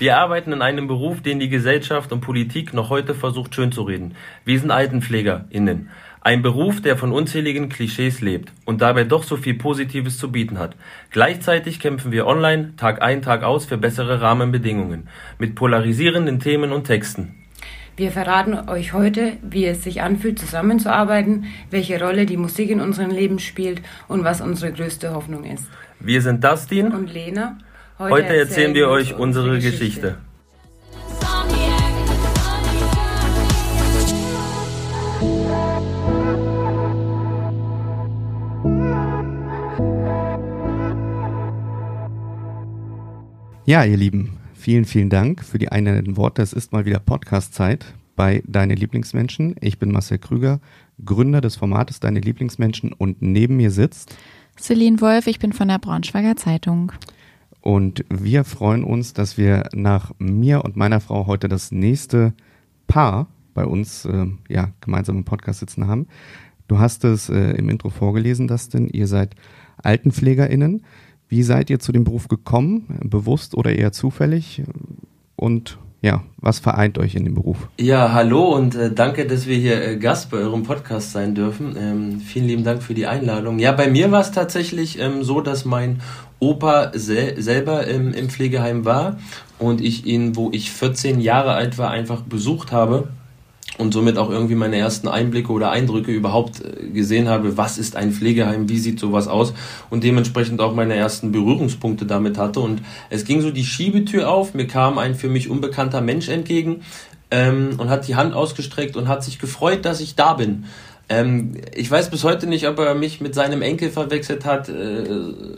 Wir arbeiten in einem Beruf, den die Gesellschaft und Politik noch heute versucht schön zu reden. Wir sind AltenpflegerInnen. Ein Beruf, der von unzähligen Klischees lebt und dabei doch so viel Positives zu bieten hat. Gleichzeitig kämpfen wir online Tag ein, Tag aus für bessere Rahmenbedingungen mit polarisierenden Themen und Texten. Wir verraten euch heute, wie es sich anfühlt, zusammenzuarbeiten, welche Rolle die Musik in unserem Leben spielt und was unsere größte Hoffnung ist. Wir sind Dustin und Lena. Heute, heute erzählen, erzählen wir euch unsere Geschichte. Geschichte. Ja, ihr Lieben, vielen, vielen Dank für die einleitenden Worte. Es ist mal wieder Podcast-Zeit bei Deine Lieblingsmenschen. Ich bin Marcel Krüger, Gründer des Formates Deine Lieblingsmenschen und neben mir sitzt Celine Wolf, ich bin von der Braunschweiger Zeitung. Und wir freuen uns, dass wir nach mir und meiner Frau heute das nächste Paar bei uns äh, ja, gemeinsam im Podcast sitzen haben. Du hast es äh, im Intro vorgelesen, Dustin. Ihr seid AltenpflegerInnen. Wie seid ihr zu dem Beruf gekommen? Bewusst oder eher zufällig? Und ja, was vereint euch in dem Beruf? Ja, hallo und äh, danke, dass wir hier äh, Gast bei eurem Podcast sein dürfen. Ähm, vielen lieben Dank für die Einladung. Ja, bei mir war es tatsächlich ähm, so, dass mein Opa sel selber ähm, im Pflegeheim war und ich ihn, wo ich 14 Jahre alt war, einfach besucht habe und somit auch irgendwie meine ersten Einblicke oder Eindrücke überhaupt äh, gesehen habe, was ist ein Pflegeheim, wie sieht sowas aus und dementsprechend auch meine ersten Berührungspunkte damit hatte. Und es ging so die Schiebetür auf, mir kam ein für mich unbekannter Mensch entgegen ähm, und hat die Hand ausgestreckt und hat sich gefreut, dass ich da bin. Ähm, ich weiß bis heute nicht, ob er mich mit seinem Enkel verwechselt hat. Äh,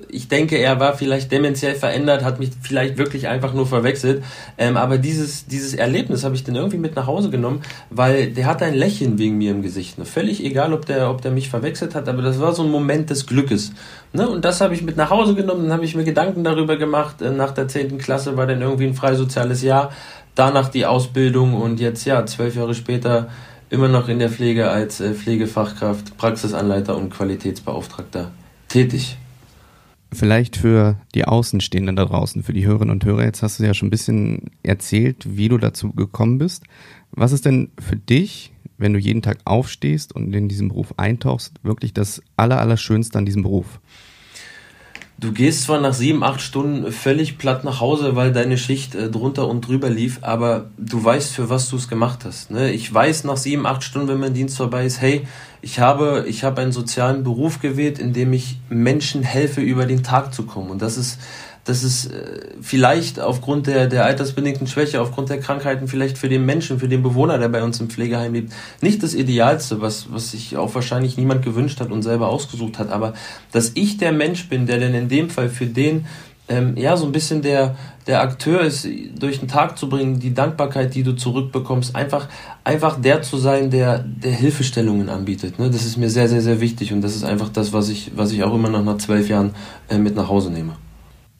ich denke, er war vielleicht dementiell verändert, hat mich vielleicht wirklich einfach nur verwechselt. Ähm, aber dieses, dieses Erlebnis habe ich dann irgendwie mit nach Hause genommen, weil der hat ein Lächeln wegen mir im Gesicht. Ne? Völlig egal, ob der, ob der mich verwechselt hat, aber das war so ein Moment des Glückes. Ne? Und das habe ich mit nach Hause genommen, dann habe ich mir Gedanken darüber gemacht. Äh, nach der 10. Klasse war dann irgendwie ein freisoziales Jahr, danach die Ausbildung und jetzt ja, zwölf Jahre später immer noch in der Pflege als äh, Pflegefachkraft, Praxisanleiter und Qualitätsbeauftragter tätig. Vielleicht für die Außenstehenden da draußen, für die Hörerinnen und Hörer, jetzt hast du ja schon ein bisschen erzählt, wie du dazu gekommen bist. Was ist denn für dich, wenn du jeden Tag aufstehst und in diesen Beruf eintauchst, wirklich das Allerallerschönste an diesem Beruf? Du gehst zwar nach sieben, acht Stunden völlig platt nach Hause, weil deine Schicht äh, drunter und drüber lief, aber du weißt, für was du es gemacht hast. Ne? Ich weiß nach sieben, acht Stunden, wenn mein Dienst vorbei ist, hey, ich habe, ich habe einen sozialen Beruf gewählt, in dem ich Menschen helfe, über den Tag zu kommen. Und das ist, das ist äh, vielleicht aufgrund der, der altersbedingten Schwäche, aufgrund der Krankheiten, vielleicht für den Menschen, für den Bewohner, der bei uns im Pflegeheim lebt, nicht das Idealste, was, was sich auch wahrscheinlich niemand gewünscht hat und selber ausgesucht hat. Aber dass ich der Mensch bin, der denn in dem Fall für den ähm, ja, so ein bisschen der, der Akteur ist, durch den Tag zu bringen, die Dankbarkeit, die du zurückbekommst, einfach, einfach der zu sein, der, der Hilfestellungen anbietet. Ne? Das ist mir sehr, sehr, sehr wichtig und das ist einfach das, was ich, was ich auch immer noch nach zwölf Jahren äh, mit nach Hause nehme.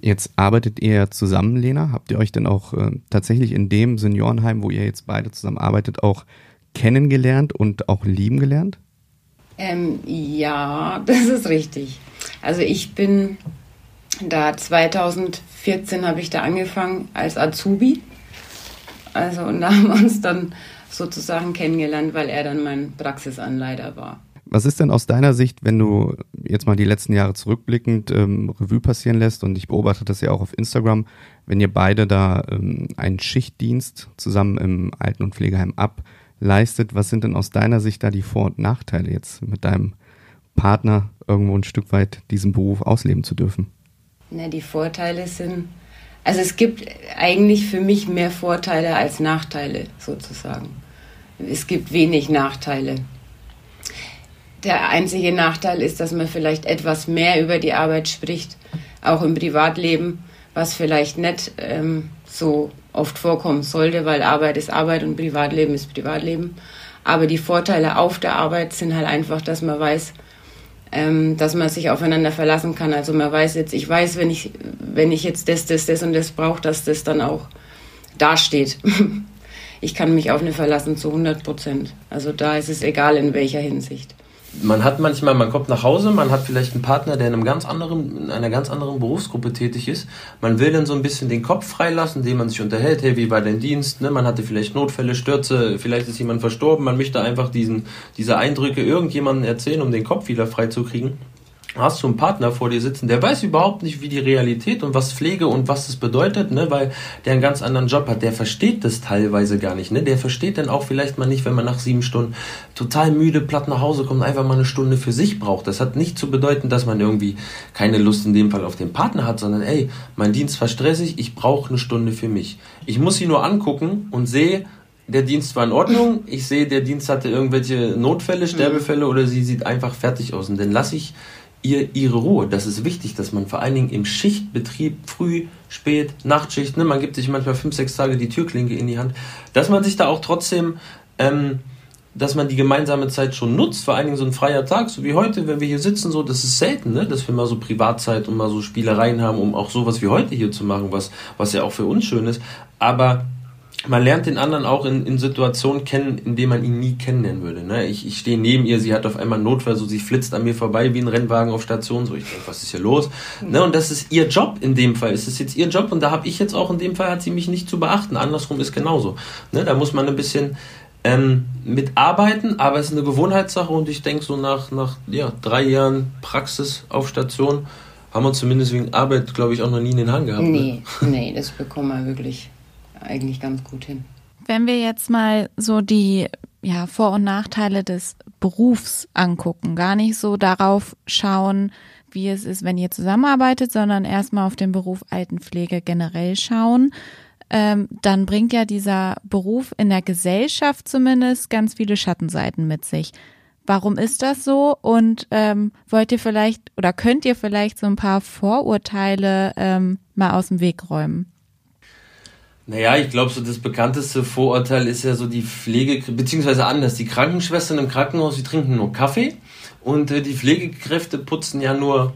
Jetzt arbeitet ihr zusammen, Lena. Habt ihr euch denn auch äh, tatsächlich in dem Seniorenheim, wo ihr jetzt beide zusammen arbeitet, auch kennengelernt und auch lieben gelernt? Ähm, ja, das ist richtig. Also ich bin da 2014 habe ich da angefangen als Azubi. Also und da haben wir uns dann sozusagen kennengelernt, weil er dann mein Praxisanleiter war. Was ist denn aus deiner Sicht, wenn du jetzt mal die letzten Jahre zurückblickend ähm, Revue passieren lässt und ich beobachte das ja auch auf Instagram, wenn ihr beide da ähm, einen Schichtdienst zusammen im Alten- und Pflegeheim ableistet, was sind denn aus deiner Sicht da die Vor- und Nachteile jetzt mit deinem Partner irgendwo ein Stück weit diesen Beruf ausleben zu dürfen? Na, die Vorteile sind, also es gibt eigentlich für mich mehr Vorteile als Nachteile sozusagen. Es gibt wenig Nachteile. Der einzige Nachteil ist, dass man vielleicht etwas mehr über die Arbeit spricht, auch im Privatleben, was vielleicht nicht ähm, so oft vorkommen sollte, weil Arbeit ist Arbeit und Privatleben ist Privatleben. Aber die Vorteile auf der Arbeit sind halt einfach, dass man weiß, ähm, dass man sich aufeinander verlassen kann. Also man weiß jetzt, ich weiß, wenn ich, wenn ich jetzt das, das, das und das brauche, dass das dann auch dasteht. ich kann mich auf eine verlassen zu 100 Prozent. Also da ist es egal in welcher Hinsicht. Man hat manchmal, man kommt nach Hause, man hat vielleicht einen Partner, der in einem ganz anderen, in einer ganz anderen Berufsgruppe tätig ist. Man will dann so ein bisschen den Kopf freilassen, indem man sich unterhält, hey, wie war dein Dienst? Ne? Man hatte vielleicht Notfälle, Stürze, vielleicht ist jemand verstorben, man möchte einfach diesen, diese Eindrücke irgendjemandem erzählen, um den Kopf wieder frei zu kriegen hast du einen Partner vor dir sitzen, der weiß überhaupt nicht, wie die Realität und was Pflege und was das bedeutet, ne, weil der einen ganz anderen Job hat, der versteht das teilweise gar nicht, ne, der versteht dann auch vielleicht mal nicht, wenn man nach sieben Stunden total müde, platt nach Hause kommt, einfach mal eine Stunde für sich braucht. Das hat nicht zu bedeuten, dass man irgendwie keine Lust in dem Fall auf den Partner hat, sondern ey, mein Dienst war stressig, ich brauche eine Stunde für mich. Ich muss sie nur angucken und sehe, der Dienst war in Ordnung. Ich sehe, der Dienst hatte irgendwelche Notfälle, Sterbefälle oder sie sieht einfach fertig aus. Und dann lasse ich ihr ihre Ruhe. Das ist wichtig, dass man vor allen Dingen im Schichtbetrieb, früh, spät, Nachtschicht, ne, man gibt sich manchmal fünf, sechs Tage die Türklinke in die Hand, dass man sich da auch trotzdem, ähm, dass man die gemeinsame Zeit schon nutzt, vor allen Dingen so ein freier Tag, so wie heute, wenn wir hier sitzen, so, das ist selten, ne, dass wir mal so Privatzeit und mal so Spielereien haben, um auch sowas wie heute hier zu machen, was, was ja auch für uns schön ist. Aber man lernt den anderen auch in, in Situationen kennen, in denen man ihn nie kennenlernen würde. Ne? Ich, ich stehe neben ihr, sie hat auf einmal Notfall, so sie flitzt an mir vorbei wie ein Rennwagen auf Station. So, ich denke, was ist hier los? Ne? Und das ist ihr Job in dem Fall. Es ist jetzt ihr Job und da habe ich jetzt auch in dem Fall hat sie mich nicht zu beachten. Andersrum ist genauso. Ne? Da muss man ein bisschen ähm, mitarbeiten, aber es ist eine Gewohnheitssache und ich denke so nach, nach ja, drei Jahren Praxis auf Station haben wir zumindest wegen Arbeit, glaube ich, auch noch nie in den Hang gehabt. Nee, ne? nee, das bekommen wir wirklich eigentlich ganz gut hin. Wenn wir jetzt mal so die ja, Vor- und Nachteile des Berufs angucken, gar nicht so darauf schauen, wie es ist, wenn ihr zusammenarbeitet, sondern erstmal auf den Beruf Altenpflege generell schauen, ähm, dann bringt ja dieser Beruf in der Gesellschaft zumindest ganz viele Schattenseiten mit sich. Warum ist das so? Und ähm, wollt ihr vielleicht oder könnt ihr vielleicht so ein paar Vorurteile ähm, mal aus dem Weg räumen? Naja, ich glaube, so das bekannteste Vorurteil ist ja so die Pflege, beziehungsweise anders. Die Krankenschwestern im Krankenhaus, die trinken nur Kaffee und äh, die Pflegekräfte putzen ja nur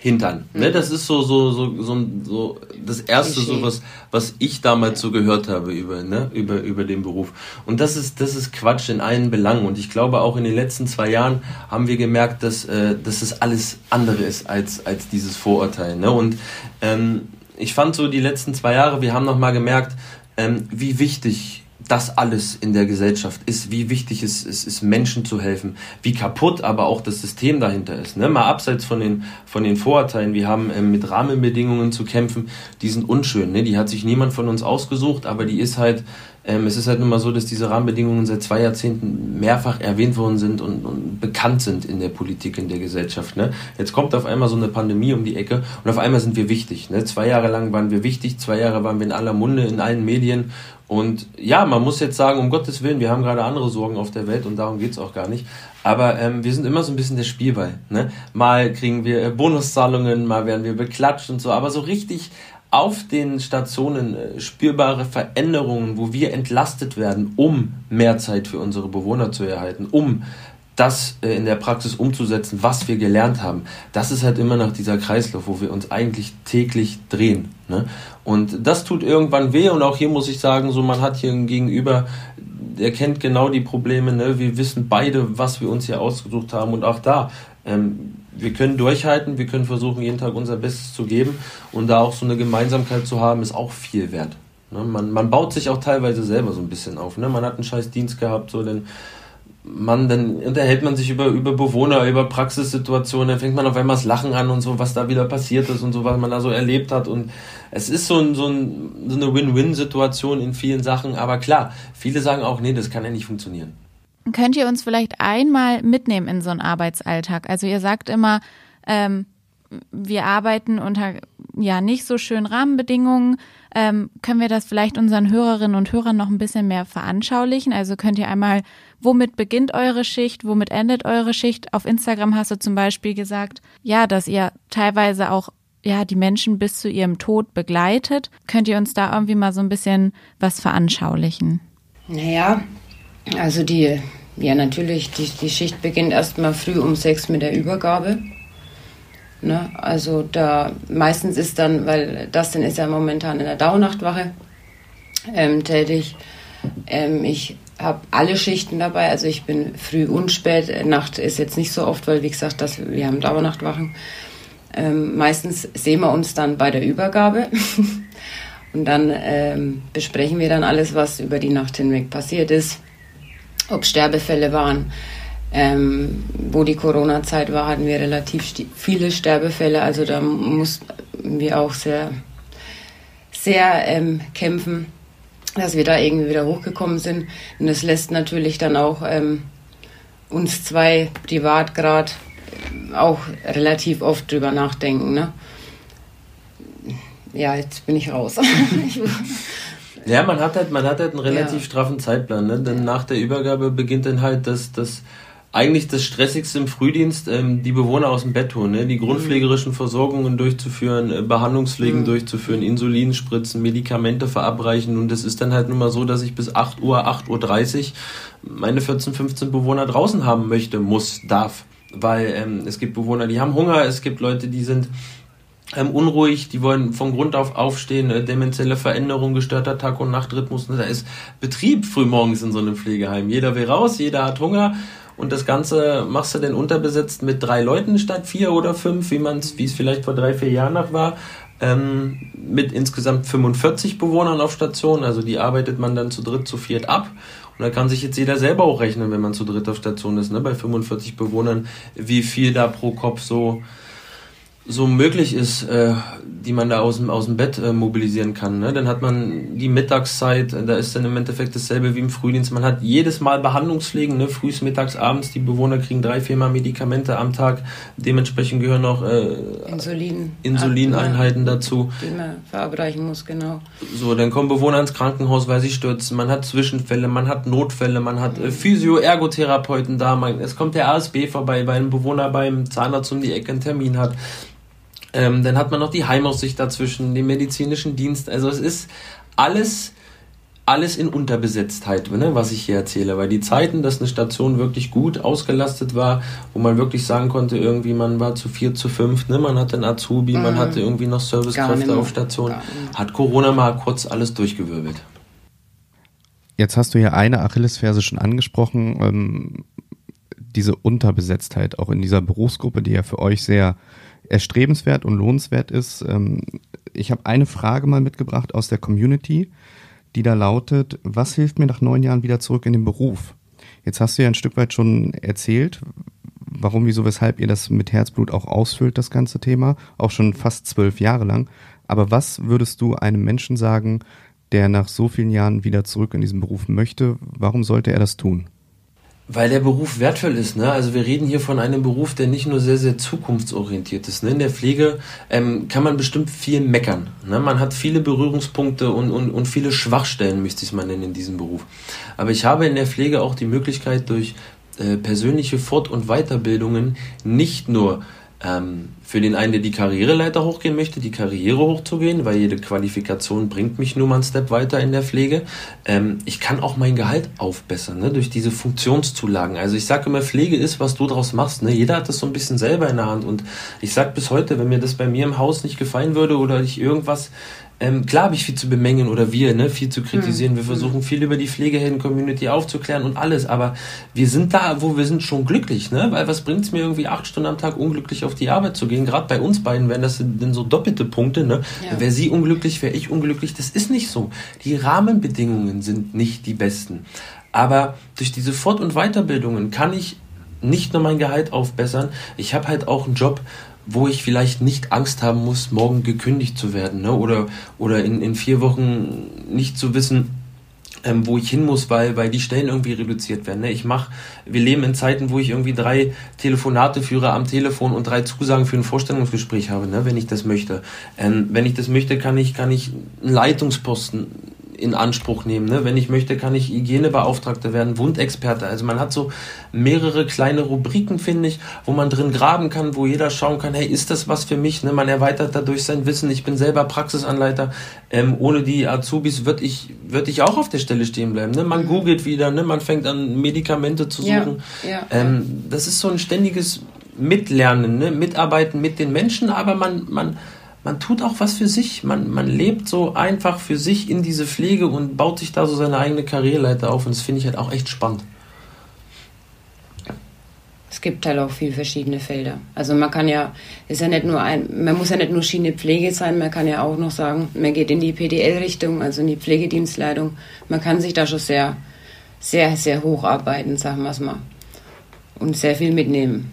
Hintern. Ne, mhm. Ne, das ist so, so, so, so, so das erste, so was, was ich damals so gehört habe über, ne, über, über den Beruf. Und das ist, das ist Quatsch in allen Belangen. Und ich glaube, auch in den letzten zwei Jahren haben wir gemerkt, dass, äh, dass es alles andere ist als, als dieses Vorurteil. Ne? Und ähm, ich fand so die letzten zwei Jahre, wir haben nochmal gemerkt, ähm, wie wichtig das alles in der Gesellschaft ist, wie wichtig es, ist, Menschen zu helfen, wie kaputt aber auch das System dahinter ist. Ne? Mal abseits von den, von den Vorurteilen, wir haben ähm, mit Rahmenbedingungen zu kämpfen, die sind unschön. Ne? Die hat sich niemand von uns ausgesucht, aber die ist halt ähm, es ist halt nun mal so, dass diese Rahmenbedingungen seit zwei Jahrzehnten mehrfach erwähnt worden sind und, und bekannt sind in der Politik, in der Gesellschaft. Ne? Jetzt kommt auf einmal so eine Pandemie um die Ecke und auf einmal sind wir wichtig. Ne? Zwei Jahre lang waren wir wichtig, zwei Jahre waren wir in aller Munde, in allen Medien. Und ja, man muss jetzt sagen, um Gottes Willen, wir haben gerade andere Sorgen auf der Welt und darum geht's auch gar nicht. Aber ähm, wir sind immer so ein bisschen der Spielball. Ne? Mal kriegen wir äh, Bonuszahlungen, mal werden wir beklatscht und so, aber so richtig auf den Stationen äh, spürbare Veränderungen, wo wir entlastet werden, um mehr Zeit für unsere Bewohner zu erhalten, um das äh, in der Praxis umzusetzen, was wir gelernt haben. Das ist halt immer noch dieser Kreislauf, wo wir uns eigentlich täglich drehen. Ne? Und das tut irgendwann weh und auch hier muss ich sagen, so man hat hier ein Gegenüber, der kennt genau die Probleme. Ne? Wir wissen beide, was wir uns hier ausgesucht haben und auch da. Ähm, wir können durchhalten, wir können versuchen, jeden Tag unser Bestes zu geben und da auch so eine Gemeinsamkeit zu haben, ist auch viel wert. Ne? Man, man baut sich auch teilweise selber so ein bisschen auf. Ne? Man hat einen scheiß Dienst gehabt, so denn man, dann unterhält man sich über, über Bewohner, über Praxissituationen, dann fängt man auf einmal das Lachen an und so, was da wieder passiert ist und so, was man da so erlebt hat. Und es ist so, ein, so, ein, so eine Win-Win-Situation in vielen Sachen, aber klar, viele sagen auch, nee, das kann ja nicht funktionieren. Könnt ihr uns vielleicht einmal mitnehmen in so einen Arbeitsalltag? Also ihr sagt immer, ähm, wir arbeiten unter ja nicht so schönen Rahmenbedingungen. Ähm, können wir das vielleicht unseren Hörerinnen und Hörern noch ein bisschen mehr veranschaulichen? Also könnt ihr einmal, womit beginnt eure Schicht, womit endet eure Schicht? Auf Instagram hast du zum Beispiel gesagt, ja, dass ihr teilweise auch ja die Menschen bis zu ihrem Tod begleitet. Könnt ihr uns da irgendwie mal so ein bisschen was veranschaulichen? Naja, also die ja, natürlich, die, die Schicht beginnt erstmal früh um sechs mit der Übergabe. Ne? Also da meistens ist dann, weil das dann ist ja momentan in der Dauernachtwache ähm, tätig. Ähm, ich habe alle Schichten dabei. Also ich bin früh und spät. Nacht ist jetzt nicht so oft, weil wie gesagt, das, wir haben Dauernachtwachen. Ähm, meistens sehen wir uns dann bei der Übergabe. und dann ähm, besprechen wir dann alles, was über die Nacht hinweg passiert ist. Ob Sterbefälle waren. Ähm, wo die Corona-Zeit war, hatten wir relativ viele Sterbefälle. Also da mussten wir auch sehr, sehr ähm, kämpfen dass wir da irgendwie wieder hochgekommen sind. Und das lässt natürlich dann auch ähm, uns zwei privat gerade auch relativ oft drüber nachdenken. Ne? Ja, jetzt bin ich raus. ja, man hat halt, man hat halt einen relativ ja. straffen Zeitplan, ne? Denn nach der Übergabe beginnt dann halt das, das eigentlich das Stressigste im Frühdienst, ähm, die Bewohner aus dem Bett holen, ne? die grundpflegerischen Versorgungen durchzuführen, äh, Behandlungspflegen mhm. durchzuführen, Insulin spritzen, Medikamente verabreichen und es ist dann halt nun mal so, dass ich bis 8 Uhr, 8.30 Uhr meine 14, 15 Bewohner draußen haben möchte, muss, darf. Weil ähm, es gibt Bewohner, die haben Hunger, es gibt Leute, die sind ähm, unruhig, die wollen von Grund auf aufstehen, äh, demenzielle Veränderung, gestörter Tag- und Nachtrhythmus. Da ist Betrieb frühmorgens in so einem Pflegeheim. Jeder will raus, jeder hat Hunger und das Ganze machst du denn unterbesetzt mit drei Leuten statt vier oder fünf, wie man es, wie es vielleicht vor drei, vier Jahren noch war. Ähm, mit insgesamt 45 Bewohnern auf Station. Also die arbeitet man dann zu dritt, zu viert ab. Und da kann sich jetzt jeder selber auch rechnen, wenn man zu dritt auf Station ist, ne? bei 45 Bewohnern, wie viel da pro Kopf so so möglich ist, äh, die man da aus dem, aus dem Bett äh, mobilisieren kann. Ne? Dann hat man die Mittagszeit, da ist dann im Endeffekt dasselbe wie im Frühdienst. Man hat jedes Mal Behandlungspflegen, ne? frühs, mittags, abends. Die Bewohner kriegen drei, viermal Medikamente am Tag. Dementsprechend gehören auch äh, Insulin, Insulineinheiten dazu. Die man verabreichen muss, genau. So, dann kommen Bewohner ins Krankenhaus, weil sie stürzen. Man hat Zwischenfälle, man hat Notfälle, man hat äh, Physio-Ergotherapeuten da. Man, es kommt der ASB vorbei, weil ein Bewohner beim Zahnarzt um die Ecke einen Termin hat. Ähm, dann hat man noch die Heimaussicht dazwischen, den medizinischen Dienst. Also es ist alles, alles in Unterbesetztheit, ne, was ich hier erzähle. Weil die Zeiten, dass eine Station wirklich gut ausgelastet war, wo man wirklich sagen konnte, irgendwie man war zu vier, zu fünf, ne, man hatte einen Azubi, mhm. man hatte irgendwie noch Servicekräfte auf Station, hat Corona mal kurz alles durchgewirbelt. Jetzt hast du ja eine Achillesferse schon angesprochen, ähm, diese Unterbesetztheit auch in dieser Berufsgruppe, die ja für euch sehr erstrebenswert und lohnenswert ist. Ähm, ich habe eine Frage mal mitgebracht aus der Community, die da lautet, was hilft mir nach neun Jahren wieder zurück in den Beruf? Jetzt hast du ja ein Stück weit schon erzählt, warum, wieso, weshalb ihr das mit Herzblut auch ausfüllt, das ganze Thema, auch schon fast zwölf Jahre lang. Aber was würdest du einem Menschen sagen, der nach so vielen Jahren wieder zurück in diesen Beruf möchte? Warum sollte er das tun? Weil der Beruf wertvoll ist. Ne? Also wir reden hier von einem Beruf, der nicht nur sehr, sehr zukunftsorientiert ist. Ne? In der Pflege ähm, kann man bestimmt viel meckern. Ne? Man hat viele Berührungspunkte und, und, und viele Schwachstellen, müsste ich es mal nennen, in diesem Beruf. Aber ich habe in der Pflege auch die Möglichkeit, durch äh, persönliche Fort- und Weiterbildungen nicht nur ähm, für den einen, der die Karriereleiter hochgehen möchte, die Karriere hochzugehen, weil jede Qualifikation bringt mich nur mal einen Step weiter in der Pflege. Ähm, ich kann auch mein Gehalt aufbessern, ne, durch diese Funktionszulagen. Also ich sage immer, Pflege ist, was du draus machst. Ne? Jeder hat das so ein bisschen selber in der Hand. Und ich sage bis heute, wenn mir das bei mir im Haus nicht gefallen würde oder ich irgendwas ähm, klar habe ich viel zu bemängeln oder wir, ne, viel zu kritisieren. Wir hm. versuchen viel über die Pflegehelden-Community aufzuklären und alles, aber wir sind da, wo wir sind, schon glücklich, ne? Weil was bringt es mir irgendwie acht Stunden am Tag unglücklich auf die Arbeit zu gehen? Gerade bei uns beiden wären das denn so doppelte Punkte, ne? Ja. Wäre sie unglücklich, wäre ich unglücklich. Das ist nicht so. Die Rahmenbedingungen sind nicht die besten. Aber durch diese Fort- und Weiterbildungen kann ich nicht nur mein Gehalt aufbessern, ich habe halt auch einen Job, wo ich vielleicht nicht Angst haben muss, morgen gekündigt zu werden ne? oder, oder in, in vier Wochen nicht zu wissen, ähm, wo ich hin muss, weil, weil die Stellen irgendwie reduziert werden. Ne? Ich mache, wir leben in Zeiten, wo ich irgendwie drei Telefonate führe am Telefon und drei Zusagen für ein Vorstellungsgespräch habe, ne? wenn ich das möchte. Ähm, wenn ich das möchte, kann ich, kann ich einen Leitungsposten in Anspruch nehmen. Ne? Wenn ich möchte, kann ich Hygienebeauftragter werden, Wundexperte. Also man hat so mehrere kleine Rubriken, finde ich, wo man drin graben kann, wo jeder schauen kann, hey, ist das was für mich? Ne? Man erweitert dadurch sein Wissen. Ich bin selber Praxisanleiter. Ähm, ohne die Azubis würde ich, würd ich auch auf der Stelle stehen bleiben. Ne? Man mhm. googelt wieder, ne? man fängt an, Medikamente zu suchen. Ja, ja, ähm, das ist so ein ständiges Mitlernen, ne? mitarbeiten mit den Menschen, aber man, man man tut auch was für sich. Man, man lebt so einfach für sich in diese Pflege und baut sich da so seine eigene Karriereleiter auf. Und das finde ich halt auch echt spannend. Es gibt halt auch viele verschiedene Felder. Also man kann ja, ist ja nicht nur ein, man muss ja nicht nur Schiene Pflege sein, man kann ja auch noch sagen, man geht in die PDL-Richtung, also in die Pflegedienstleitung. Man kann sich da schon sehr, sehr, sehr hocharbeiten, sagen wir es mal. Und sehr viel mitnehmen.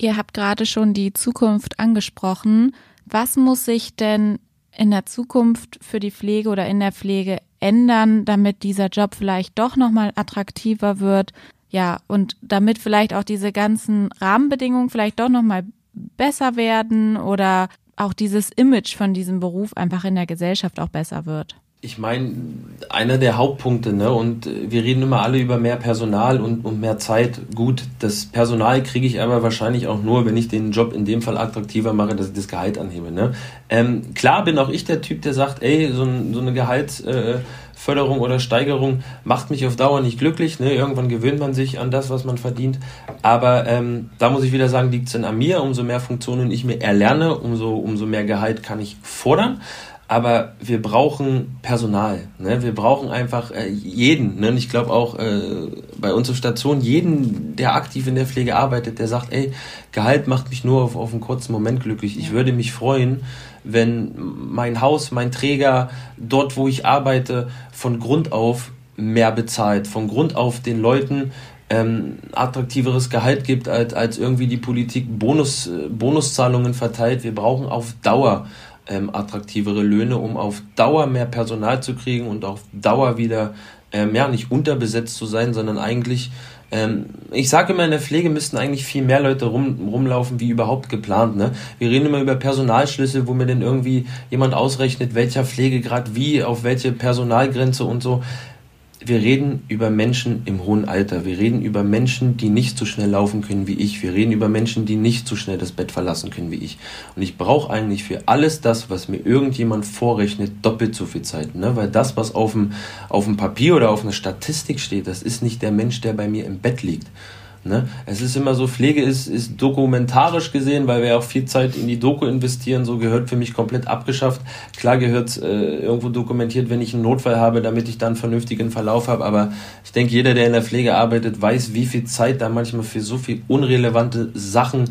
Ihr habt gerade schon die Zukunft angesprochen. Was muss sich denn in der Zukunft für die Pflege oder in der Pflege ändern, damit dieser Job vielleicht doch nochmal attraktiver wird? Ja, und damit vielleicht auch diese ganzen Rahmenbedingungen vielleicht doch nochmal besser werden oder auch dieses Image von diesem Beruf einfach in der Gesellschaft auch besser wird. Ich meine, einer der Hauptpunkte, ne, und wir reden immer alle über mehr Personal und, und mehr Zeit. Gut, das Personal kriege ich aber wahrscheinlich auch nur, wenn ich den Job in dem Fall attraktiver mache, dass ich das Gehalt anhebe. Ne? Ähm, klar bin auch ich der Typ, der sagt, ey, so, ein, so eine Gehaltsförderung äh, oder Steigerung macht mich auf Dauer nicht glücklich. Ne? Irgendwann gewöhnt man sich an das, was man verdient. Aber ähm, da muss ich wieder sagen, liegt es an mir. Umso mehr Funktionen ich mir erlerne, umso, umso mehr Gehalt kann ich fordern aber wir brauchen Personal. Ne? Wir brauchen einfach äh, jeden. Ne? Und ich glaube auch äh, bei uns auf Station jeden, der aktiv in der Pflege arbeitet, der sagt, ey, Gehalt macht mich nur auf, auf einen kurzen Moment glücklich. Ich würde mich freuen, wenn mein Haus, mein Träger, dort, wo ich arbeite, von Grund auf mehr bezahlt, von Grund auf den Leuten ähm, attraktiveres Gehalt gibt, als, als irgendwie die Politik Bonus, äh, Bonuszahlungen verteilt. Wir brauchen auf Dauer ähm, attraktivere Löhne, um auf Dauer mehr Personal zu kriegen und auf Dauer wieder ähm, ja, nicht unterbesetzt zu sein, sondern eigentlich, ähm, ich sage immer, in der Pflege müssten eigentlich viel mehr Leute rum, rumlaufen, wie überhaupt geplant. Ne? Wir reden immer über Personalschlüssel, wo mir denn irgendwie jemand ausrechnet, welcher Pflegegrad wie, auf welche Personalgrenze und so wir reden über Menschen im hohen Alter. Wir reden über Menschen, die nicht so schnell laufen können wie ich. Wir reden über Menschen, die nicht so schnell das Bett verlassen können wie ich. Und ich brauche eigentlich für alles das, was mir irgendjemand vorrechnet, doppelt so viel Zeit. Ne? Weil das, was auf dem, auf dem Papier oder auf einer Statistik steht, das ist nicht der Mensch, der bei mir im Bett liegt. Ne? Es ist immer so, Pflege ist, ist dokumentarisch gesehen, weil wir auch viel Zeit in die Doku investieren, so gehört für mich komplett abgeschafft. Klar gehört äh, irgendwo dokumentiert, wenn ich einen Notfall habe, damit ich dann einen vernünftigen Verlauf habe, aber ich denke, jeder, der in der Pflege arbeitet, weiß, wie viel Zeit da manchmal für so viel unrelevante Sachen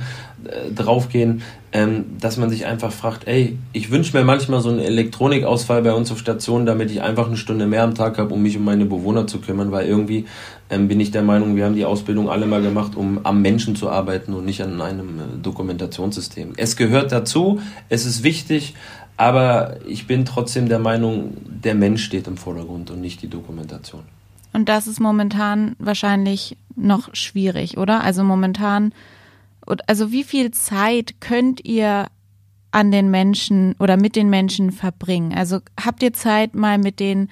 äh, draufgehen, ähm, dass man sich einfach fragt, ey, ich wünsche mir manchmal so einen Elektronikausfall bei uns auf Station, damit ich einfach eine Stunde mehr am Tag habe, um mich um meine Bewohner zu kümmern, weil irgendwie ähm, bin ich der Meinung, wir haben die Ausbildung alle mal gemacht, um am Menschen zu arbeiten und nicht an einem äh, Dokumentationssystem. Es gehört dazu, es ist wichtig, aber ich bin trotzdem der Meinung, der Mensch steht im Vordergrund und nicht die Dokumentation. Und das ist momentan wahrscheinlich noch schwierig, oder? Also momentan, also wie viel Zeit könnt ihr an den Menschen oder mit den Menschen verbringen? Also habt ihr Zeit, mal mit denen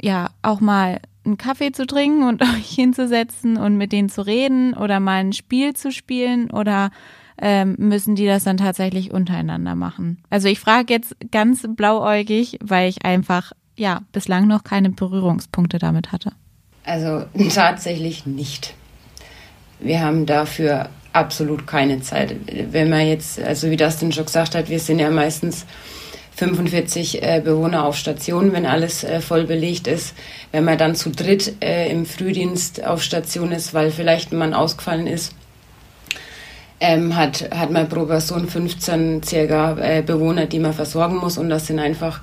ja auch mal einen Kaffee zu trinken und euch hinzusetzen und mit denen zu reden oder mal ein Spiel zu spielen oder ähm, müssen die das dann tatsächlich untereinander machen? Also ich frage jetzt ganz blauäugig, weil ich einfach ja bislang noch keine Berührungspunkte damit hatte. Also tatsächlich nicht. Wir haben dafür absolut keine Zeit. Wenn man jetzt, also wie denn schon gesagt hat, wir sind ja meistens 45 äh, Bewohner auf Station, wenn alles äh, voll belegt ist. Wenn man dann zu dritt äh, im Frühdienst auf Station ist, weil vielleicht ein Mann ausgefallen ist, ähm, hat, hat man pro Person 15 circa äh, Bewohner, die man versorgen muss. Und das sind einfach,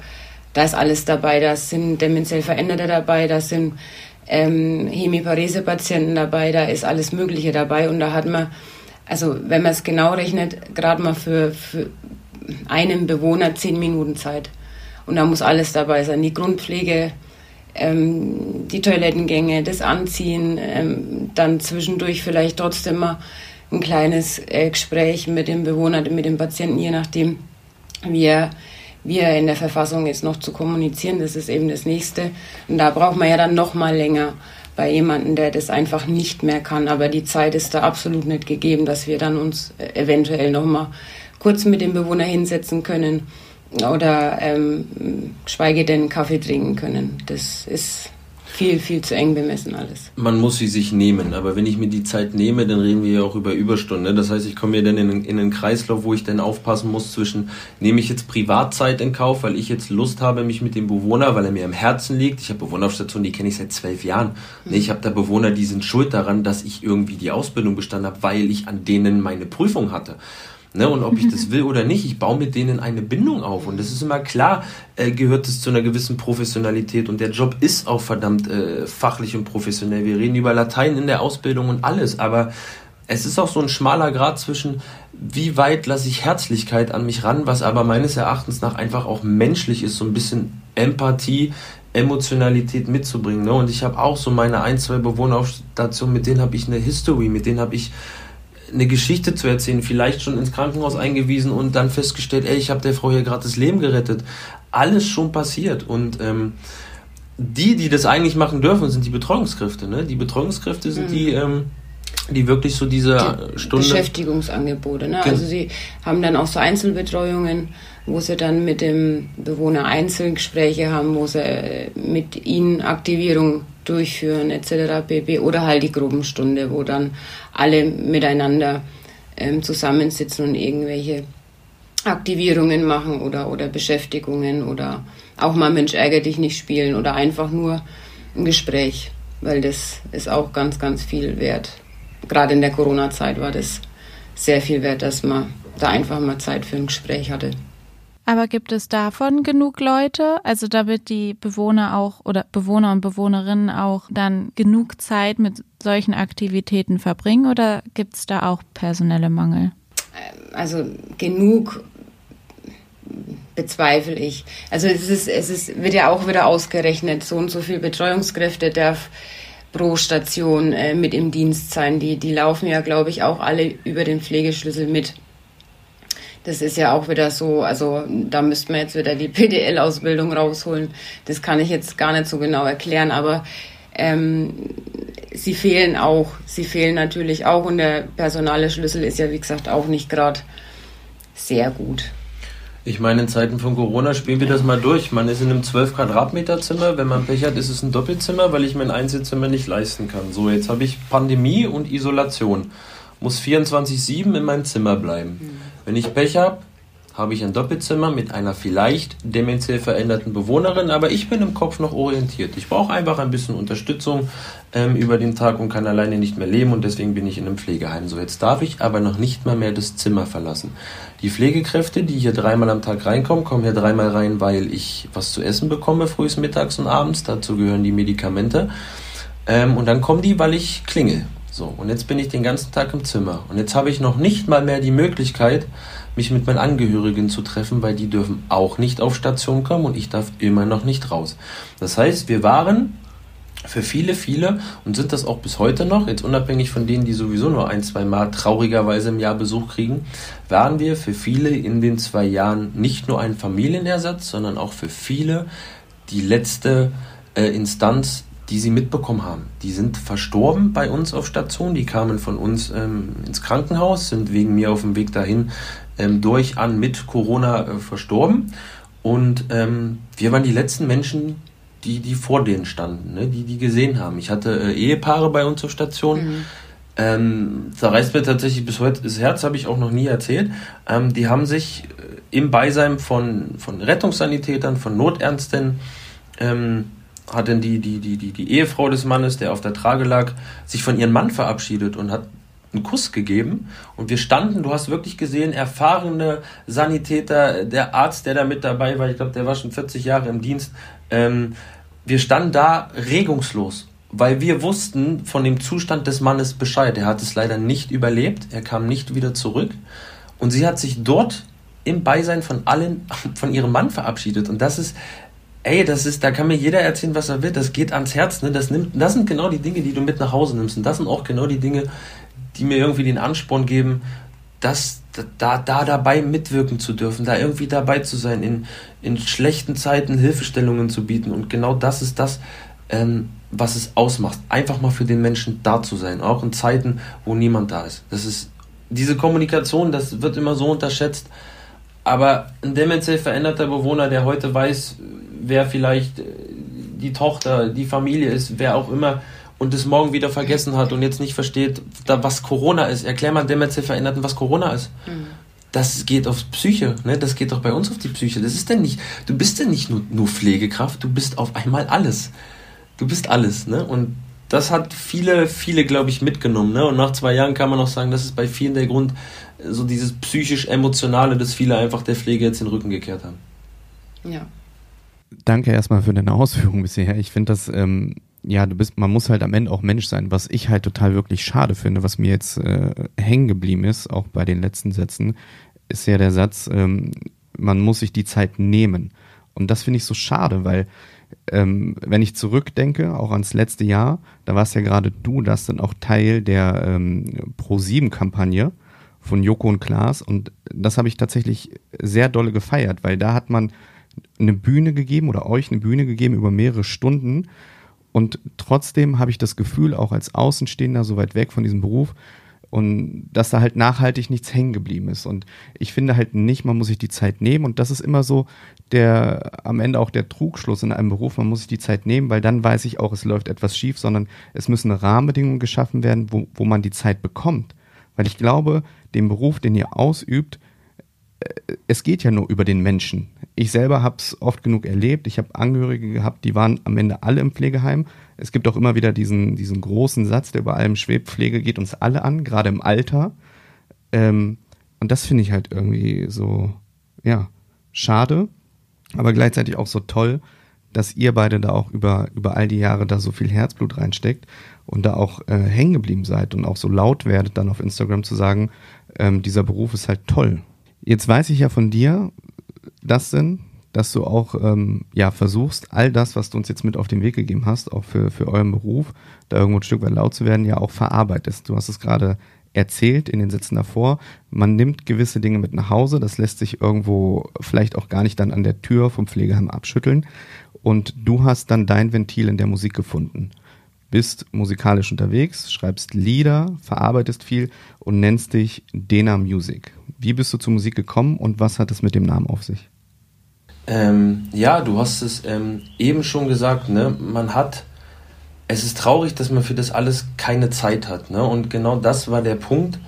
da ist alles dabei. Da sind dementiell Veränderte dabei, da sind ähm, Hemiparese-Patienten dabei, da ist alles Mögliche dabei. Und da hat man, also wenn man es genau rechnet, gerade mal für, für einem Bewohner zehn Minuten Zeit. Und da muss alles dabei sein. Die Grundpflege, ähm, die Toilettengänge, das Anziehen, ähm, dann zwischendurch vielleicht trotzdem mal ein kleines äh, Gespräch mit dem Bewohner, mit dem Patienten, je nachdem, wie er, wie er in der Verfassung ist, noch zu kommunizieren. Das ist eben das Nächste. Und da braucht man ja dann noch mal länger bei jemandem, der das einfach nicht mehr kann. Aber die Zeit ist da absolut nicht gegeben, dass wir dann uns äh, eventuell noch mal kurz mit dem Bewohner hinsetzen können oder ähm, schweige denn Kaffee trinken können. Das ist viel, viel zu eng bemessen alles. Man muss sie sich nehmen, aber wenn ich mir die Zeit nehme, dann reden wir ja auch über Überstunden. Das heißt, ich komme mir dann in, in einen Kreislauf, wo ich dann aufpassen muss zwischen, nehme ich jetzt Privatzeit in Kauf, weil ich jetzt Lust habe, mich mit dem Bewohner, weil er mir am Herzen liegt. Ich habe Bewohneraufstationen, die kenne ich seit zwölf Jahren. Mhm. Ich habe da Bewohner, die sind schuld daran, dass ich irgendwie die Ausbildung bestanden habe, weil ich an denen meine Prüfung hatte. Ne, und ob ich das will oder nicht, ich baue mit denen eine Bindung auf. Und das ist immer klar, äh, gehört es zu einer gewissen Professionalität. Und der Job ist auch verdammt äh, fachlich und professionell. Wir reden über Latein in der Ausbildung und alles. Aber es ist auch so ein schmaler Grad zwischen, wie weit lasse ich Herzlichkeit an mich ran, was aber meines Erachtens nach einfach auch menschlich ist, so ein bisschen Empathie, Emotionalität mitzubringen. Ne? Und ich habe auch so meine ein, zwei Bewohner auf Station, mit denen habe ich eine History, mit denen habe ich eine Geschichte zu erzählen, vielleicht schon ins Krankenhaus eingewiesen und dann festgestellt, ey, ich habe der Frau hier gerade das Leben gerettet. Alles schon passiert und ähm, die, die das eigentlich machen dürfen, sind die Betreuungskräfte. Ne? Die Betreuungskräfte sind mhm. die, ähm, die wirklich so diese die Stunde Beschäftigungsangebote. Ne? Also sie haben dann auch so Einzelbetreuungen, wo sie dann mit dem Bewohner Einzelgespräche haben, wo sie äh, mit ihnen Aktivierung durchführen etc. pp. Oder halt die Gruppenstunde, wo dann alle miteinander ähm, zusammensitzen und irgendwelche Aktivierungen machen oder, oder Beschäftigungen oder auch mal Mensch ärger dich nicht spielen oder einfach nur ein Gespräch, weil das ist auch ganz, ganz viel wert. Gerade in der Corona-Zeit war das sehr viel wert, dass man da einfach mal Zeit für ein Gespräch hatte. Aber gibt es davon genug Leute, also damit die Bewohner auch oder Bewohner und Bewohnerinnen auch dann genug Zeit mit solchen Aktivitäten verbringen oder gibt es da auch personelle Mangel? Also genug bezweifle ich. Also es ist, es ist, wird ja auch wieder ausgerechnet, so und so viel Betreuungskräfte darf pro Station äh, mit im Dienst sein. Die, die laufen ja, glaube ich, auch alle über den Pflegeschlüssel mit. Das ist ja auch wieder so, also da müsste man jetzt wieder die PDL-Ausbildung rausholen. Das kann ich jetzt gar nicht so genau erklären, aber ähm, sie fehlen auch. Sie fehlen natürlich auch und der personale Schlüssel ist ja, wie gesagt, auch nicht gerade sehr gut. Ich meine, in Zeiten von Corona spielen wir das mal durch. Man ist in einem 12 Quadratmeter Zimmer. Wenn man Pech hat, ist es ein Doppelzimmer, weil ich mein Einzelzimmer nicht leisten kann. So, jetzt habe ich Pandemie und Isolation. Muss 24-7 in meinem Zimmer bleiben. Mhm. Wenn ich Pech habe, habe ich ein Doppelzimmer mit einer vielleicht dementiell veränderten Bewohnerin, aber ich bin im Kopf noch orientiert. Ich brauche einfach ein bisschen Unterstützung ähm, über den Tag und kann alleine nicht mehr leben und deswegen bin ich in einem Pflegeheim. So, jetzt darf ich aber noch nicht mal mehr das Zimmer verlassen. Die Pflegekräfte, die hier dreimal am Tag reinkommen, kommen hier dreimal rein, weil ich was zu essen bekomme, frühs, mittags und abends. Dazu gehören die Medikamente. Ähm, und dann kommen die, weil ich klingel. So, und jetzt bin ich den ganzen Tag im Zimmer. Und jetzt habe ich noch nicht mal mehr die Möglichkeit, mich mit meinen Angehörigen zu treffen, weil die dürfen auch nicht auf Station kommen und ich darf immer noch nicht raus. Das heißt, wir waren für viele, viele und sind das auch bis heute noch, jetzt unabhängig von denen, die sowieso nur ein, zwei Mal traurigerweise im Jahr Besuch kriegen, waren wir für viele in den zwei Jahren nicht nur ein Familienersatz, sondern auch für viele die letzte äh, Instanz die sie mitbekommen haben. Die sind verstorben bei uns auf Station, die kamen von uns ähm, ins Krankenhaus, sind wegen mir auf dem Weg dahin ähm, durch an mit Corona äh, verstorben. Und ähm, wir waren die letzten Menschen, die, die vor denen standen, ne? die die gesehen haben. Ich hatte äh, Ehepaare bei uns auf Station. Mhm. Ähm, da reißt mir tatsächlich bis heute das Herz, habe ich auch noch nie erzählt. Ähm, die haben sich äh, im Beisein von, von Rettungssanitätern, von Notärzten, ähm, hat denn die, die, die, die, die Ehefrau des Mannes, der auf der Trage lag, sich von ihrem Mann verabschiedet und hat einen Kuss gegeben. Und wir standen, du hast wirklich gesehen, erfahrene Sanitäter, der Arzt, der da mit dabei war, ich glaube, der war schon 40 Jahre im Dienst. Ähm, wir standen da regungslos, weil wir wussten von dem Zustand des Mannes Bescheid. Er hat es leider nicht überlebt, er kam nicht wieder zurück. Und sie hat sich dort im Beisein von allen, von ihrem Mann verabschiedet. Und das ist, ey, das ist, da kann mir jeder erzählen, was er will, das geht ans Herz, ne? Das nimmt, das sind genau die Dinge, die du mit nach Hause nimmst. Und das sind auch genau die Dinge, die mir irgendwie den Ansporn geben, das, da, da dabei mitwirken zu dürfen, da irgendwie dabei zu sein, in, in schlechten Zeiten Hilfestellungen zu bieten. Und genau das ist das, ähm, was es ausmacht. Einfach mal für den Menschen da zu sein, auch in Zeiten, wo niemand da ist. Das ist diese Kommunikation, das wird immer so unterschätzt. Aber ein dementiell veränderter Bewohner, der heute weiß, wer vielleicht äh, die Tochter, die Familie ist, wer auch immer, und es morgen wieder vergessen hat und jetzt nicht versteht, da, was Corona ist. Erklär mal dem Veränderten, was Corona ist. Mhm. Das geht aufs Psyche, ne? Das geht doch bei uns auf die Psyche. Das ist denn nicht, du bist denn nicht nur, nur Pflegekraft, du bist auf einmal alles. Du bist alles, ne? Und das hat viele, viele, glaube ich, mitgenommen. Ne? Und nach zwei Jahren kann man auch sagen, das ist bei vielen der Grund, so dieses psychisch-emotionale, dass viele einfach der Pflege jetzt den Rücken gekehrt haben. Ja. Danke erstmal für deine Ausführungen bisher. Ich finde das, ähm, ja, du bist, man muss halt am Ende auch Mensch sein. Was ich halt total wirklich schade finde, was mir jetzt äh, hängen geblieben ist, auch bei den letzten Sätzen, ist ja der Satz, ähm, man muss sich die Zeit nehmen. Und das finde ich so schade, weil ähm, wenn ich zurückdenke, auch ans letzte Jahr, da warst ja gerade du, das dann auch Teil der ähm, Pro-7-Kampagne von Joko und Klaas und das habe ich tatsächlich sehr dolle gefeiert, weil da hat man eine Bühne gegeben oder euch eine Bühne gegeben über mehrere Stunden und trotzdem habe ich das Gefühl, auch als Außenstehender, so weit weg von diesem Beruf, und dass da halt nachhaltig nichts hängen geblieben ist. Und ich finde halt nicht, man muss sich die Zeit nehmen und das ist immer so der am Ende auch der Trugschluss in einem Beruf, man muss sich die Zeit nehmen, weil dann weiß ich auch, es läuft etwas schief, sondern es müssen Rahmenbedingungen geschaffen werden, wo, wo man die Zeit bekommt. Weil ich glaube, den Beruf, den ihr ausübt, es geht ja nur über den Menschen. Ich selber habe es oft genug erlebt. Ich habe Angehörige gehabt, die waren am Ende alle im Pflegeheim. Es gibt auch immer wieder diesen, diesen großen Satz, der über allem schwebt, Pflege geht uns alle an, gerade im Alter. Ähm, und das finde ich halt irgendwie so, ja, schade, aber gleichzeitig auch so toll, dass ihr beide da auch über, über all die Jahre da so viel Herzblut reinsteckt und da auch äh, hängen geblieben seid und auch so laut werdet, dann auf Instagram zu sagen, ähm, dieser Beruf ist halt toll. Jetzt weiß ich ja von dir, das sind, dass du auch ähm, ja versuchst, all das, was du uns jetzt mit auf den Weg gegeben hast, auch für, für euren Beruf, da irgendwo ein Stück weit laut zu werden, ja auch verarbeitest. Du hast es gerade erzählt in den Sätzen davor. Man nimmt gewisse Dinge mit nach Hause, das lässt sich irgendwo vielleicht auch gar nicht dann an der Tür vom Pflegeheim abschütteln. Und du hast dann dein Ventil in der Musik gefunden. Bist musikalisch unterwegs, schreibst Lieder, verarbeitest viel und nennst dich Dena Music. Wie bist du zur Musik gekommen und was hat es mit dem Namen auf sich? Ähm, ja, du hast es ähm, eben schon gesagt, ne? man hat es ist traurig, dass man für das alles keine Zeit hat. Ne? Und genau das war der Punkt,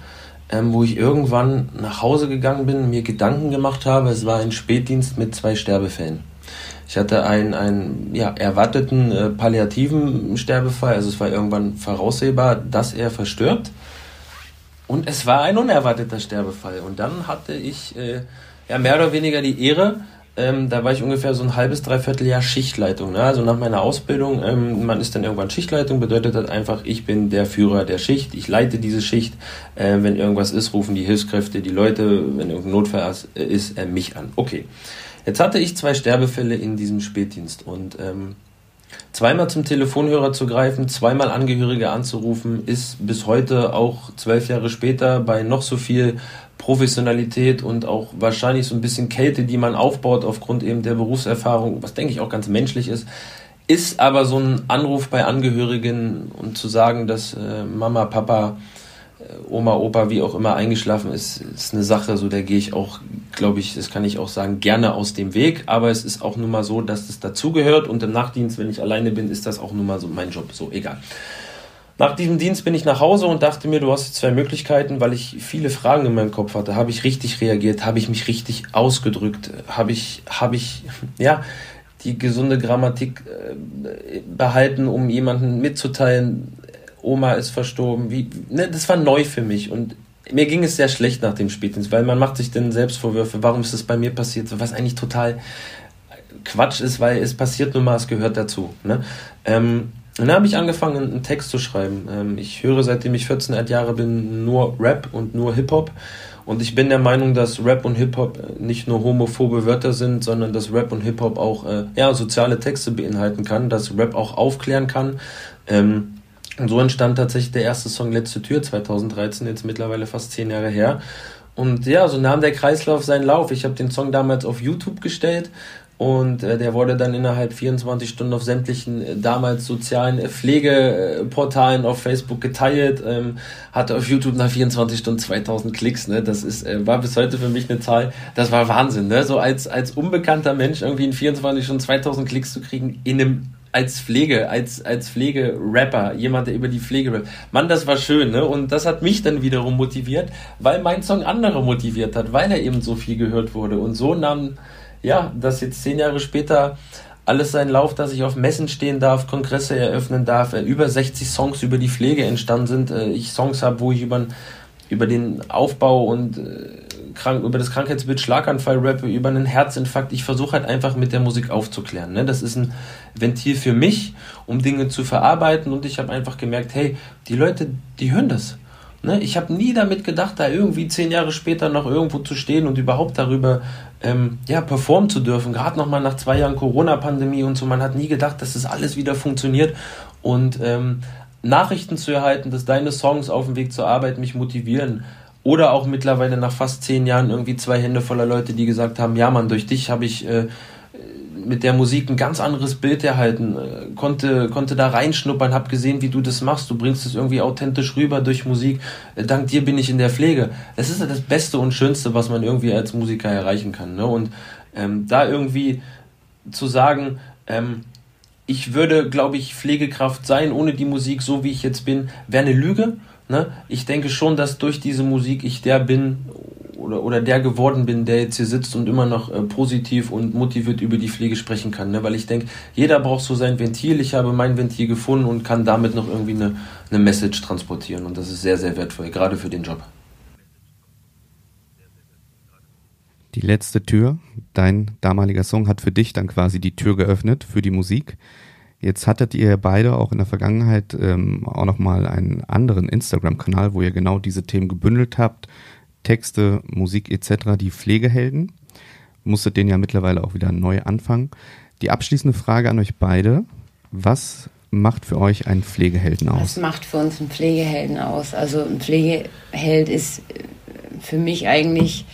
ähm, wo ich irgendwann nach Hause gegangen bin, mir Gedanken gemacht habe. Es war ein Spätdienst mit zwei Sterbefällen. Ich hatte einen, einen ja, erwarteten äh, palliativen Sterbefall, also es war irgendwann voraussehbar, dass er verstirbt. Und es war ein unerwarteter Sterbefall. Und dann hatte ich äh, ja, mehr oder weniger die Ehre, ähm, da war ich ungefähr so ein halbes, dreiviertel Jahr Schichtleitung. Ne? Also nach meiner Ausbildung, ähm, man ist dann irgendwann Schichtleitung, bedeutet das einfach, ich bin der Führer der Schicht, ich leite diese Schicht. Äh, wenn irgendwas ist, rufen die Hilfskräfte, die Leute, wenn irgendein Notfall ist, äh, mich an. Okay. Jetzt hatte ich zwei Sterbefälle in diesem Spätdienst und ähm, zweimal zum Telefonhörer zu greifen, zweimal Angehörige anzurufen, ist bis heute auch zwölf Jahre später bei noch so viel Professionalität und auch wahrscheinlich so ein bisschen Kälte, die man aufbaut aufgrund eben der Berufserfahrung, was denke ich auch ganz menschlich ist, ist aber so ein Anruf bei Angehörigen und zu sagen, dass äh, Mama, Papa, Oma, Opa, wie auch immer eingeschlafen ist, ist eine Sache, so der gehe ich auch, glaube ich, das kann ich auch sagen, gerne aus dem Weg, aber es ist auch nun mal so, dass das dazugehört und im Nachtdienst, wenn ich alleine bin, ist das auch nun mal so mein Job, so egal. Nach diesem Dienst bin ich nach Hause und dachte mir, du hast zwei Möglichkeiten, weil ich viele Fragen in meinem Kopf hatte. Habe ich richtig reagiert? Habe ich mich richtig ausgedrückt? Habe ich, habe ich, ja, die gesunde Grammatik äh, behalten, um jemanden mitzuteilen, Oma ist verstorben. Wie, ne, das war neu für mich und mir ging es sehr schlecht nach dem Spätdienst, weil man macht sich dann Selbstvorwürfe, warum ist das bei mir passiert, was eigentlich total Quatsch ist, weil es passiert nun mal, es gehört dazu. Ne? Ähm, und dann habe ich angefangen, einen Text zu schreiben. Ähm, ich höre, seitdem ich 14 Jahre bin, nur Rap und nur Hip-Hop. Und ich bin der Meinung, dass Rap und Hip-Hop nicht nur homophobe Wörter sind, sondern dass Rap und Hip-Hop auch äh, ja, soziale Texte beinhalten kann, dass Rap auch aufklären kann. Ähm, und so entstand tatsächlich der erste Song Letzte Tür 2013, jetzt mittlerweile fast zehn Jahre her. Und ja, so nahm der Kreislauf seinen Lauf. Ich habe den Song damals auf YouTube gestellt und äh, der wurde dann innerhalb 24 Stunden auf sämtlichen äh, damals sozialen äh, Pflegeportalen auf Facebook geteilt, ähm, hatte auf YouTube nach 24 Stunden 2000 Klicks. Ne? Das ist, äh, war bis heute für mich eine Zahl, das war Wahnsinn. Ne? So als, als unbekannter Mensch irgendwie in 24 Stunden 2000 Klicks zu kriegen in einem als Pflege, als, als Pflegerapper, jemand, der über die Pflege rappt. Mann, das war schön, ne? Und das hat mich dann wiederum motiviert, weil mein Song andere motiviert hat, weil er eben so viel gehört wurde. Und so nahm, ja, das jetzt zehn Jahre später alles seinen Lauf, dass ich auf Messen stehen darf, Kongresse eröffnen darf, äh, über 60 Songs über die Pflege entstanden sind. Äh, ich Songs habe, wo ich über, über den Aufbau und äh, krank, über das Krankheitsbild Schlaganfall rappe, über einen Herzinfarkt. Ich versuche halt einfach mit der Musik aufzuklären. Ne? Das ist ein Ventil für mich, um Dinge zu verarbeiten und ich habe einfach gemerkt, hey, die Leute, die hören das. Ne? Ich habe nie damit gedacht, da irgendwie zehn Jahre später noch irgendwo zu stehen und überhaupt darüber ähm, ja, performen zu dürfen. Gerade nochmal nach zwei Jahren Corona-Pandemie und so. Man hat nie gedacht, dass das alles wieder funktioniert. Und ähm, Nachrichten zu erhalten, dass deine Songs auf dem Weg zur Arbeit mich motivieren. Oder auch mittlerweile nach fast zehn Jahren irgendwie zwei Hände voller Leute, die gesagt haben, ja Mann, durch dich habe ich äh, mit der Musik ein ganz anderes Bild erhalten, äh, konnte, konnte da reinschnuppern, habe gesehen, wie du das machst. Du bringst es irgendwie authentisch rüber durch Musik. Äh, dank dir bin ich in der Pflege. Das ist ja das Beste und Schönste, was man irgendwie als Musiker erreichen kann. Ne? Und ähm, da irgendwie zu sagen, ähm, ich würde, glaube ich, Pflegekraft sein ohne die Musik, so wie ich jetzt bin, wäre eine Lüge. Ne? Ich denke schon, dass durch diese Musik ich der bin oder, oder der geworden bin, der jetzt hier sitzt und immer noch äh, positiv und motiviert über die Pflege sprechen kann. Ne? Weil ich denke, jeder braucht so sein Ventil. Ich habe mein Ventil gefunden und kann damit noch irgendwie eine, eine Message transportieren. Und das ist sehr, sehr wertvoll, gerade für den Job. Die letzte Tür, dein damaliger Song hat für dich dann quasi die Tür geöffnet für die Musik. Jetzt hattet ihr beide auch in der Vergangenheit ähm, auch nochmal einen anderen Instagram-Kanal, wo ihr genau diese Themen gebündelt habt. Texte, Musik etc., die Pflegehelden. Musstet den ja mittlerweile auch wieder neu anfangen. Die abschließende Frage an euch beide. Was macht für euch einen Pflegehelden aus? Was macht für uns einen Pflegehelden aus? Also ein Pflegeheld ist für mich eigentlich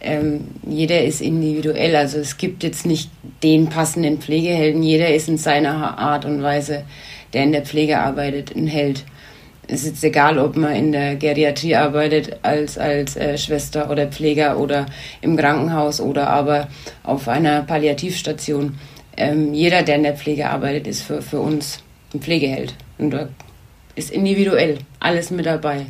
ähm, jeder ist individuell. Also es gibt jetzt nicht den passenden Pflegehelden. Jeder ist in seiner Art und Weise, der in der Pflege arbeitet, ein Held. Es ist jetzt egal, ob man in der Geriatrie arbeitet als, als äh, Schwester oder Pfleger oder im Krankenhaus oder aber auf einer Palliativstation. Ähm, jeder, der in der Pflege arbeitet, ist für, für uns ein Pflegeheld. Und da ist individuell alles mit dabei.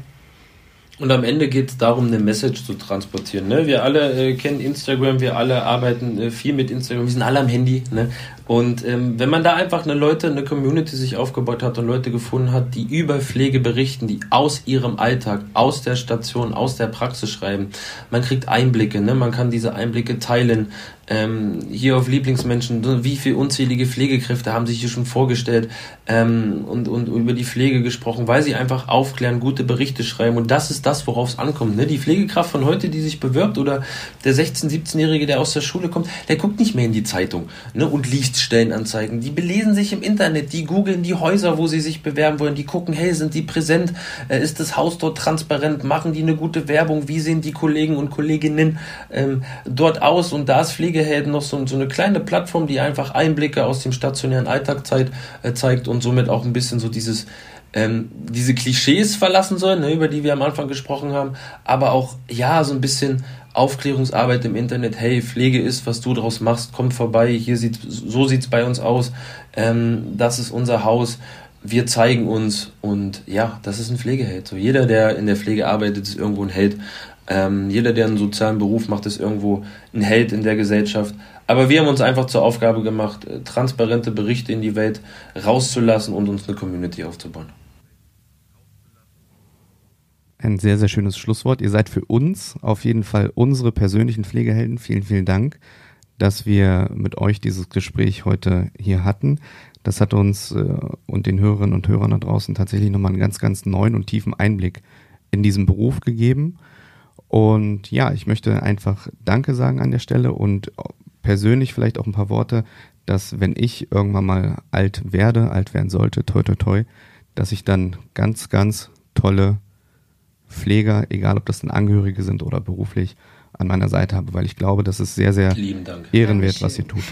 Und am Ende geht es darum, eine Message zu transportieren. Ne? Wir alle äh, kennen Instagram, wir alle arbeiten äh, viel mit Instagram, wir sind alle am Handy. Ne? Und ähm, wenn man da einfach eine Leute, eine Community sich aufgebaut hat und Leute gefunden hat, die über Pflege berichten, die aus ihrem Alltag, aus der Station, aus der Praxis schreiben, man kriegt Einblicke, ne? man kann diese Einblicke teilen, ähm, hier auf Lieblingsmenschen, wie viele unzählige Pflegekräfte haben sich hier schon vorgestellt ähm, und, und über die Pflege gesprochen, weil sie einfach aufklären, gute Berichte schreiben und das ist das, worauf es ankommt. Ne? Die Pflegekraft von heute, die sich bewirbt oder der 16-, 17-Jährige, der aus der Schule kommt, der guckt nicht mehr in die Zeitung ne? und liest Stellenanzeigen. Die belesen sich im Internet, die googeln die Häuser, wo sie sich bewerben wollen, die gucken, hey, sind die präsent, äh, ist das Haus dort transparent, machen die eine gute Werbung, wie sehen die Kollegen und Kolleginnen ähm, dort aus und da ist Pflege Pflegehelden noch so, so, eine kleine Plattform, die einfach Einblicke aus dem stationären Alltag zeigt, äh, zeigt und somit auch ein bisschen so dieses ähm, diese Klischees verlassen soll, ne, über die wir am Anfang gesprochen haben, aber auch ja so ein bisschen Aufklärungsarbeit im Internet. Hey, Pflege ist, was du draus machst, kommt vorbei. Hier sieht so sieht's bei uns aus. Ähm, das ist unser Haus. Wir zeigen uns und ja, das ist ein Pflegeheld. So jeder, der in der Pflege arbeitet, ist irgendwo ein Held. Ähm, jeder, der einen sozialen Beruf macht, ist irgendwo ein Held in der Gesellschaft. Aber wir haben uns einfach zur Aufgabe gemacht, äh, transparente Berichte in die Welt rauszulassen und uns eine Community aufzubauen. Ein sehr, sehr schönes Schlusswort. Ihr seid für uns auf jeden Fall unsere persönlichen Pflegehelden. Vielen, vielen Dank, dass wir mit euch dieses Gespräch heute hier hatten. Das hat uns äh, und den Hörerinnen und Hörern da draußen tatsächlich nochmal einen ganz, ganz neuen und tiefen Einblick in diesen Beruf gegeben. Und ja, ich möchte einfach Danke sagen an der Stelle und persönlich vielleicht auch ein paar Worte, dass wenn ich irgendwann mal alt werde, alt werden sollte, toi toi toi, dass ich dann ganz, ganz tolle Pfleger, egal ob das dann Angehörige sind oder beruflich, an meiner Seite habe, weil ich glaube, das ist sehr, sehr ehrenwert, was ihr tut.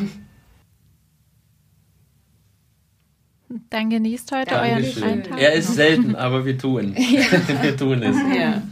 Dann genießt heute Dankeschön. euren freien Tag. Er ist selten, aber wir tun. Ja. wir tun es. Ja.